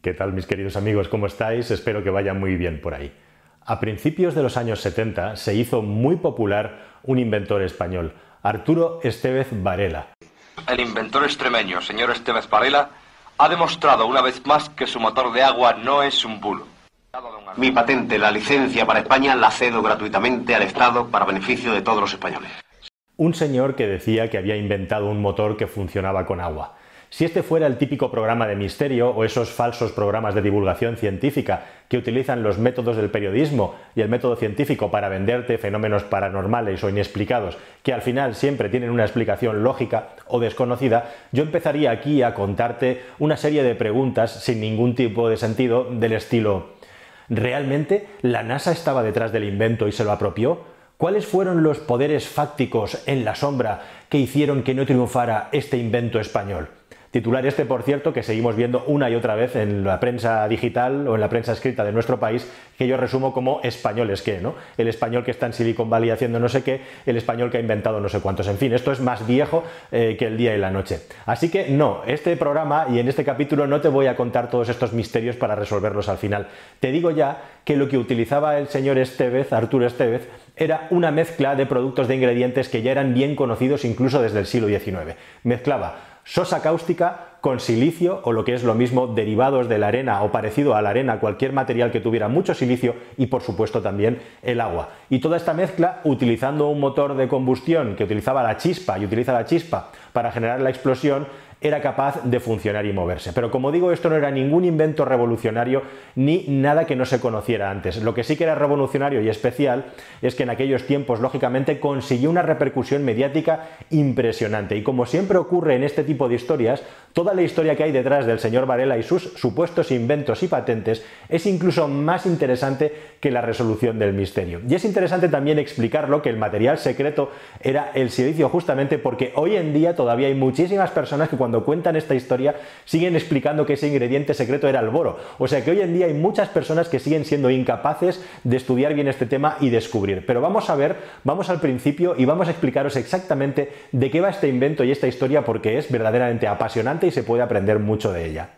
¿Qué tal mis queridos amigos? ¿Cómo estáis? Espero que vaya muy bien por ahí. A principios de los años 70 se hizo muy popular un inventor español, Arturo Estevez Varela. El inventor extremeño, señor Estevez Varela, ha demostrado una vez más que su motor de agua no es un bulo. Mi patente, la licencia para España, la cedo gratuitamente al Estado para beneficio de todos los españoles. Un señor que decía que había inventado un motor que funcionaba con agua. Si este fuera el típico programa de misterio o esos falsos programas de divulgación científica que utilizan los métodos del periodismo y el método científico para venderte fenómenos paranormales o inexplicados que al final siempre tienen una explicación lógica o desconocida, yo empezaría aquí a contarte una serie de preguntas sin ningún tipo de sentido del estilo ¿Realmente la NASA estaba detrás del invento y se lo apropió? ¿Cuáles fueron los poderes fácticos en la sombra que hicieron que no triunfara este invento español? Titular este, por cierto, que seguimos viendo una y otra vez en la prensa digital o en la prensa escrita de nuestro país, que yo resumo como españoles que, ¿no? El español que está en Silicon Valley haciendo no sé qué, el español que ha inventado no sé cuántos. En fin, esto es más viejo eh, que el día y la noche. Así que no, este programa y en este capítulo no te voy a contar todos estos misterios para resolverlos al final. Te digo ya que lo que utilizaba el señor Estevez, Arturo Estevez, era una mezcla de productos de ingredientes que ya eran bien conocidos incluso desde el siglo XIX. Mezclaba sosa cáustica con silicio o lo que es lo mismo derivados de la arena o parecido a la arena, cualquier material que tuviera mucho silicio y por supuesto también el agua. Y toda esta mezcla utilizando un motor de combustión que utilizaba la chispa y utiliza la chispa para generar la explosión, era capaz de funcionar y moverse. Pero como digo, esto no era ningún invento revolucionario ni nada que no se conociera antes. Lo que sí que era revolucionario y especial es que en aquellos tiempos, lógicamente, consiguió una repercusión mediática impresionante. Y como siempre ocurre en este tipo de historias, toda la historia que hay detrás del señor Varela y sus supuestos inventos y patentes es incluso más interesante que la resolución del misterio. Y es interesante también explicarlo que el material secreto era el silicio justamente porque hoy en día todavía hay muchísimas personas que cuando cuando cuentan esta historia siguen explicando que ese ingrediente secreto era el boro. O sea que hoy en día hay muchas personas que siguen siendo incapaces de estudiar bien este tema y descubrir. Pero vamos a ver, vamos al principio y vamos a explicaros exactamente de qué va este invento y esta historia porque es verdaderamente apasionante y se puede aprender mucho de ella.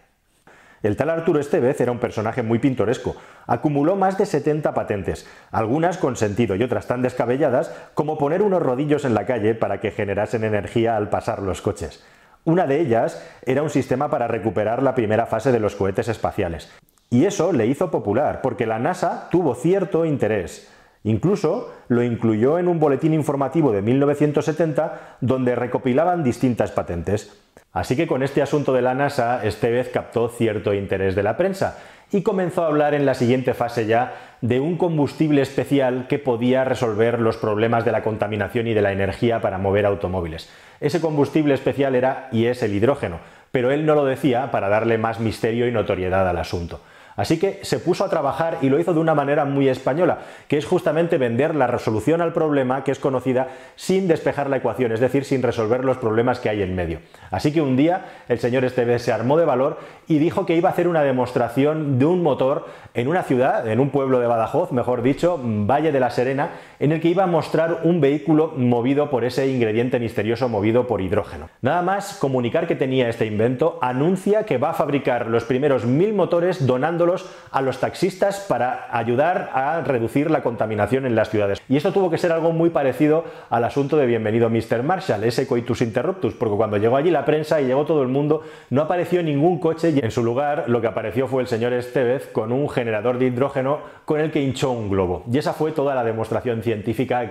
El tal Arturo Estevez era un personaje muy pintoresco. Acumuló más de 70 patentes, algunas con sentido y otras tan descabelladas como poner unos rodillos en la calle para que generasen energía al pasar los coches. Una de ellas era un sistema para recuperar la primera fase de los cohetes espaciales. Y eso le hizo popular, porque la NASA tuvo cierto interés. Incluso lo incluyó en un boletín informativo de 1970 donde recopilaban distintas patentes. Así que con este asunto de la NASA, Estevez captó cierto interés de la prensa y comenzó a hablar en la siguiente fase ya de un combustible especial que podía resolver los problemas de la contaminación y de la energía para mover automóviles. Ese combustible especial era y es el hidrógeno, pero él no lo decía para darle más misterio y notoriedad al asunto. Así que se puso a trabajar y lo hizo de una manera muy española, que es justamente vender la resolución al problema que es conocida sin despejar la ecuación, es decir, sin resolver los problemas que hay en medio. Así que un día el señor Esteves se armó de valor y dijo que iba a hacer una demostración de un motor en una ciudad, en un pueblo de Badajoz, mejor dicho, Valle de la Serena, en el que iba a mostrar un vehículo movido por ese ingrediente misterioso movido por hidrógeno. Nada más comunicar que tenía este invento, anuncia que va a fabricar los primeros mil motores donando a los taxistas para ayudar a reducir la contaminación en las ciudades. Y esto tuvo que ser algo muy parecido al asunto de Bienvenido Mr. Marshall, ese coitus interruptus, porque cuando llegó allí la prensa y llegó todo el mundo, no apareció ningún coche y en su lugar lo que apareció fue el señor Estevez con un generador de hidrógeno con el que hinchó un globo. Y esa fue toda la demostración científica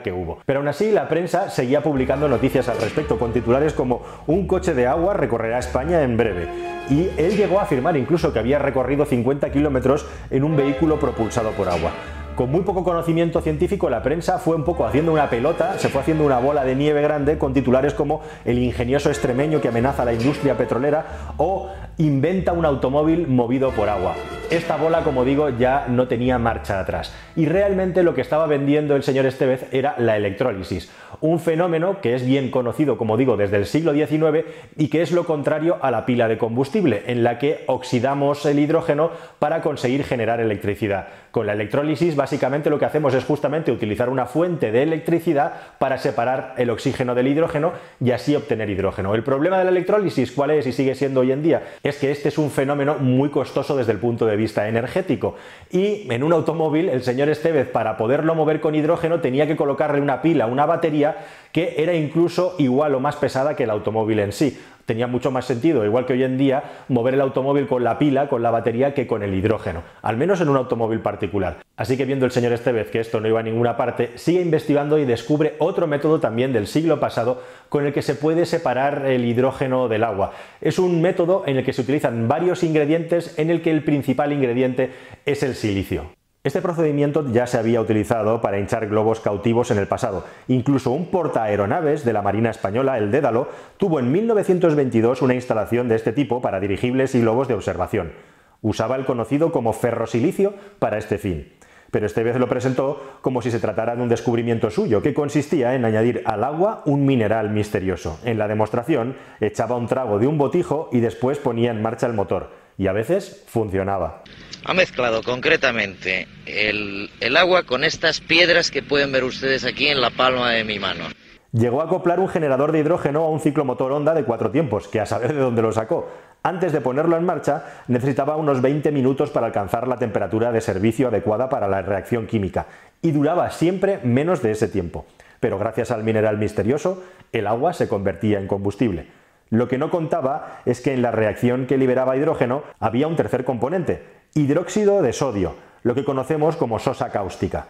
que hubo. Pero aún así la prensa seguía publicando noticias al respecto con titulares como un coche de agua recorrerá España en breve. Y él llegó a afirmar incluso que había recorrido 50 kilómetros kilómetros en un vehículo propulsado por agua. Con muy poco conocimiento científico, la prensa fue un poco haciendo una pelota, se fue haciendo una bola de nieve grande con titulares como El ingenioso extremeño que amenaza a la industria petrolera o Inventa un automóvil movido por agua. Esta bola, como digo, ya no tenía marcha atrás. Y realmente lo que estaba vendiendo el señor Estevez era la electrólisis, un fenómeno que es bien conocido, como digo, desde el siglo XIX y que es lo contrario a la pila de combustible, en la que oxidamos el hidrógeno para conseguir generar electricidad. Con la electrólisis básicamente lo que hacemos es justamente utilizar una fuente de electricidad para separar el oxígeno del hidrógeno y así obtener hidrógeno. El problema de la electrólisis, ¿cuál es y sigue siendo hoy en día? Es que este es un fenómeno muy costoso desde el punto de vista energético. Y en un automóvil, el señor Estevez, para poderlo mover con hidrógeno, tenía que colocarle una pila, una batería, que era incluso igual o más pesada que el automóvil en sí tenía mucho más sentido, igual que hoy en día, mover el automóvil con la pila, con la batería, que con el hidrógeno, al menos en un automóvil particular. Así que viendo el señor Estevez que esto no iba a ninguna parte, sigue investigando y descubre otro método también del siglo pasado con el que se puede separar el hidrógeno del agua. Es un método en el que se utilizan varios ingredientes en el que el principal ingrediente es el silicio. Este procedimiento ya se había utilizado para hinchar globos cautivos en el pasado. Incluso un portaaeronaves de la Marina Española, el Dédalo, tuvo en 1922 una instalación de este tipo para dirigibles y globos de observación. Usaba el conocido como ferrosilicio para este fin. Pero este vez lo presentó como si se tratara de un descubrimiento suyo, que consistía en añadir al agua un mineral misterioso. En la demostración echaba un trago de un botijo y después ponía en marcha el motor. Y a veces funcionaba ha mezclado concretamente el, agua con estas piedras que pueden ver ustedes aquí en la palma de mi mano. Llegó a acoplar un generador de hidrógeno a un ciclomotor Honda de cuatro tiempos, que a saber de dónde lo sacó. Antes de ponerlo en marcha, necesitaba unos 20 minutos para alcanzar la temperatura de servicio adecuada para la reacción química, y duraba siempre menos de ese tiempo. Pero gracias al mineral misterioso, el agua se convertía en combustible. Lo que no contaba es que en la reacción que liberaba hidrógeno había un tercer componente, hidróxido de sodio, lo que conocemos como sosa cáustica.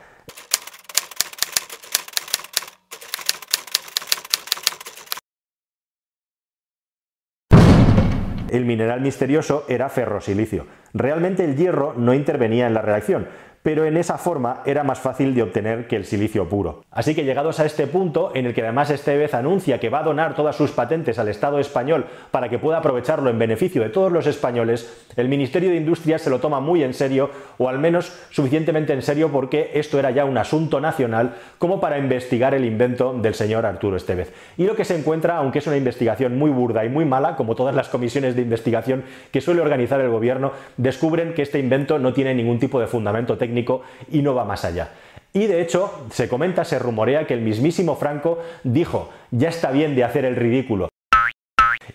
El mineral misterioso era ferrosilicio. Realmente el hierro no intervenía en la reacción, pero en esa forma era más fácil de obtener que el silicio puro. Así que llegados a este punto, en el que además Estevez anuncia que va a donar todas sus patentes al Estado español para que pueda aprovecharlo en beneficio de todos los españoles, el Ministerio de Industria se lo toma muy en serio, o al menos suficientemente en serio porque esto era ya un asunto nacional como para investigar el invento del señor Arturo Estevez. Y lo que se encuentra, aunque es una investigación muy burda y muy mala, como todas las comisiones de investigación que suele organizar el gobierno, descubren que este invento no tiene ningún tipo de fundamento técnico y no va más allá. Y de hecho, se comenta, se rumorea que el mismísimo Franco dijo, ya está bien de hacer el ridículo,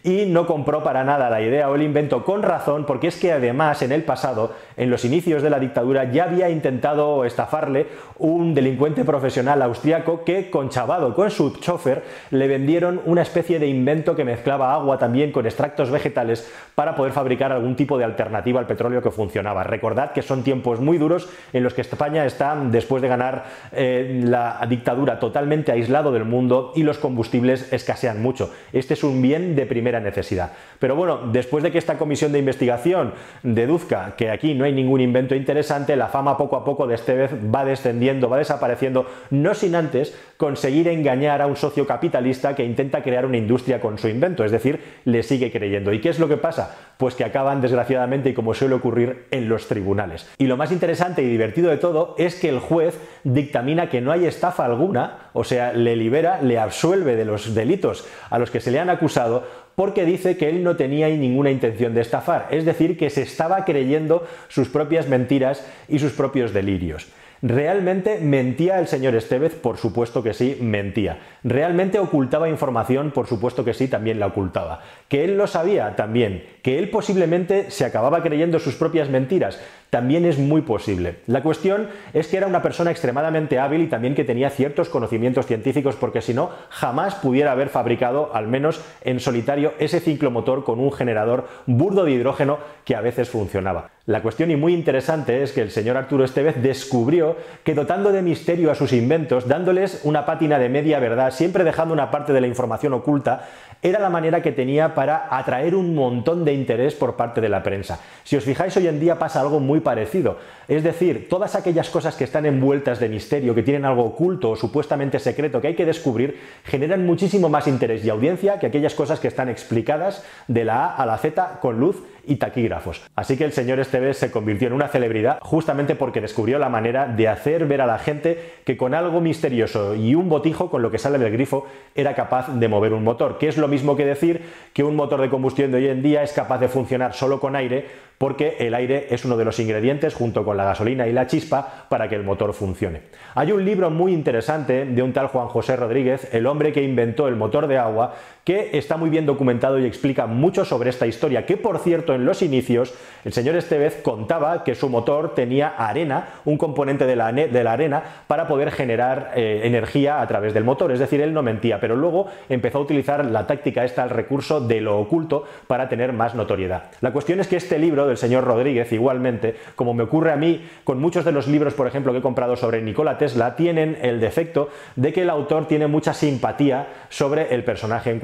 y no compró para nada la idea o el invento con razón porque es que además en el pasado, en los inicios de la dictadura, ya había intentado estafarle un delincuente profesional austriaco que conchavado con su chofer le vendieron una especie de invento que mezclaba agua también con extractos vegetales para poder fabricar algún tipo de alternativa al petróleo que funcionaba. Recordad que son tiempos muy duros en los que España está, después de ganar eh, la dictadura, totalmente aislado del mundo y los combustibles escasean mucho. Este es un bien de primera necesidad. Pero bueno, después de que esta comisión de investigación deduzca que aquí no hay ningún invento interesante, la fama poco a poco de este vez va descendiendo, va desapareciendo, no sin antes conseguir engañar a un socio capitalista que intenta crear una industria con su invento, es decir, le sigue creyendo. ¿Y qué es lo que pasa? Pues que acaban desgraciadamente y como suele ocurrir en los tribunales. Y lo más interesante y divertido de todo es que el juez dictamina que no hay estafa alguna, o sea, le libera, le absuelve de los delitos a los que se le han acusado porque dice que él no tenía ninguna intención de estafar, es decir, que se estaba creyendo sus propias mentiras y sus propios delirios. ¿Realmente mentía el señor Estevez? Por supuesto que sí, mentía. ¿Realmente ocultaba información? Por supuesto que sí, también la ocultaba. ¿Que él lo sabía? También. ¿Que él posiblemente se acababa creyendo sus propias mentiras? También es muy posible. La cuestión es que era una persona extremadamente hábil y también que tenía ciertos conocimientos científicos porque si no, jamás pudiera haber fabricado, al menos en solitario, ese ciclomotor con un generador burdo de hidrógeno que a veces funcionaba. La cuestión y muy interesante es que el señor Arturo Estevez descubrió que dotando de misterio a sus inventos, dándoles una pátina de media verdad, siempre dejando una parte de la información oculta, era la manera que tenía para atraer un montón de interés por parte de la prensa. Si os fijáis, hoy en día pasa algo muy parecido. Es decir, todas aquellas cosas que están envueltas de misterio, que tienen algo oculto o supuestamente secreto que hay que descubrir, generan muchísimo más interés y audiencia que aquellas cosas que están explicadas de la A a la Z con luz y taquígrafos. Así que el señor Esteves se convirtió en una celebridad justamente porque descubrió la manera de hacer ver a la gente que con algo misterioso y un botijo con lo que sale del grifo era capaz de mover un motor, que es lo mismo que decir que un motor de combustión de hoy en día es capaz de funcionar solo con aire porque el aire es uno de los ingredientes junto con la gasolina y la chispa para que el motor funcione. Hay un libro muy interesante de un tal Juan José Rodríguez, el hombre que inventó el motor de agua, que está muy bien documentado y explica mucho sobre esta historia, que por cierto en los inicios el señor Estevez contaba que su motor tenía arena, un componente de la, de la arena, para poder generar eh, energía a través del motor, es decir, él no mentía, pero luego empezó a utilizar la táctica esta, el recurso de lo oculto, para tener más notoriedad. La cuestión es que este libro del señor Rodríguez, igualmente, como me ocurre a mí con muchos de los libros, por ejemplo, que he comprado sobre Nikola Tesla, tienen el defecto de que el autor tiene mucha simpatía sobre el personaje en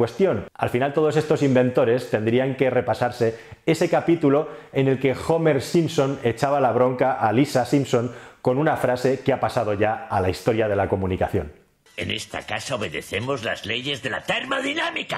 Al final todos estos inventores tendrían que repasarse ese capítulo en el que Homer Simpson echaba la bronca a Lisa Simpson con una frase que ha pasado ya a la historia de la comunicación. En esta casa obedecemos las leyes de la termodinámica.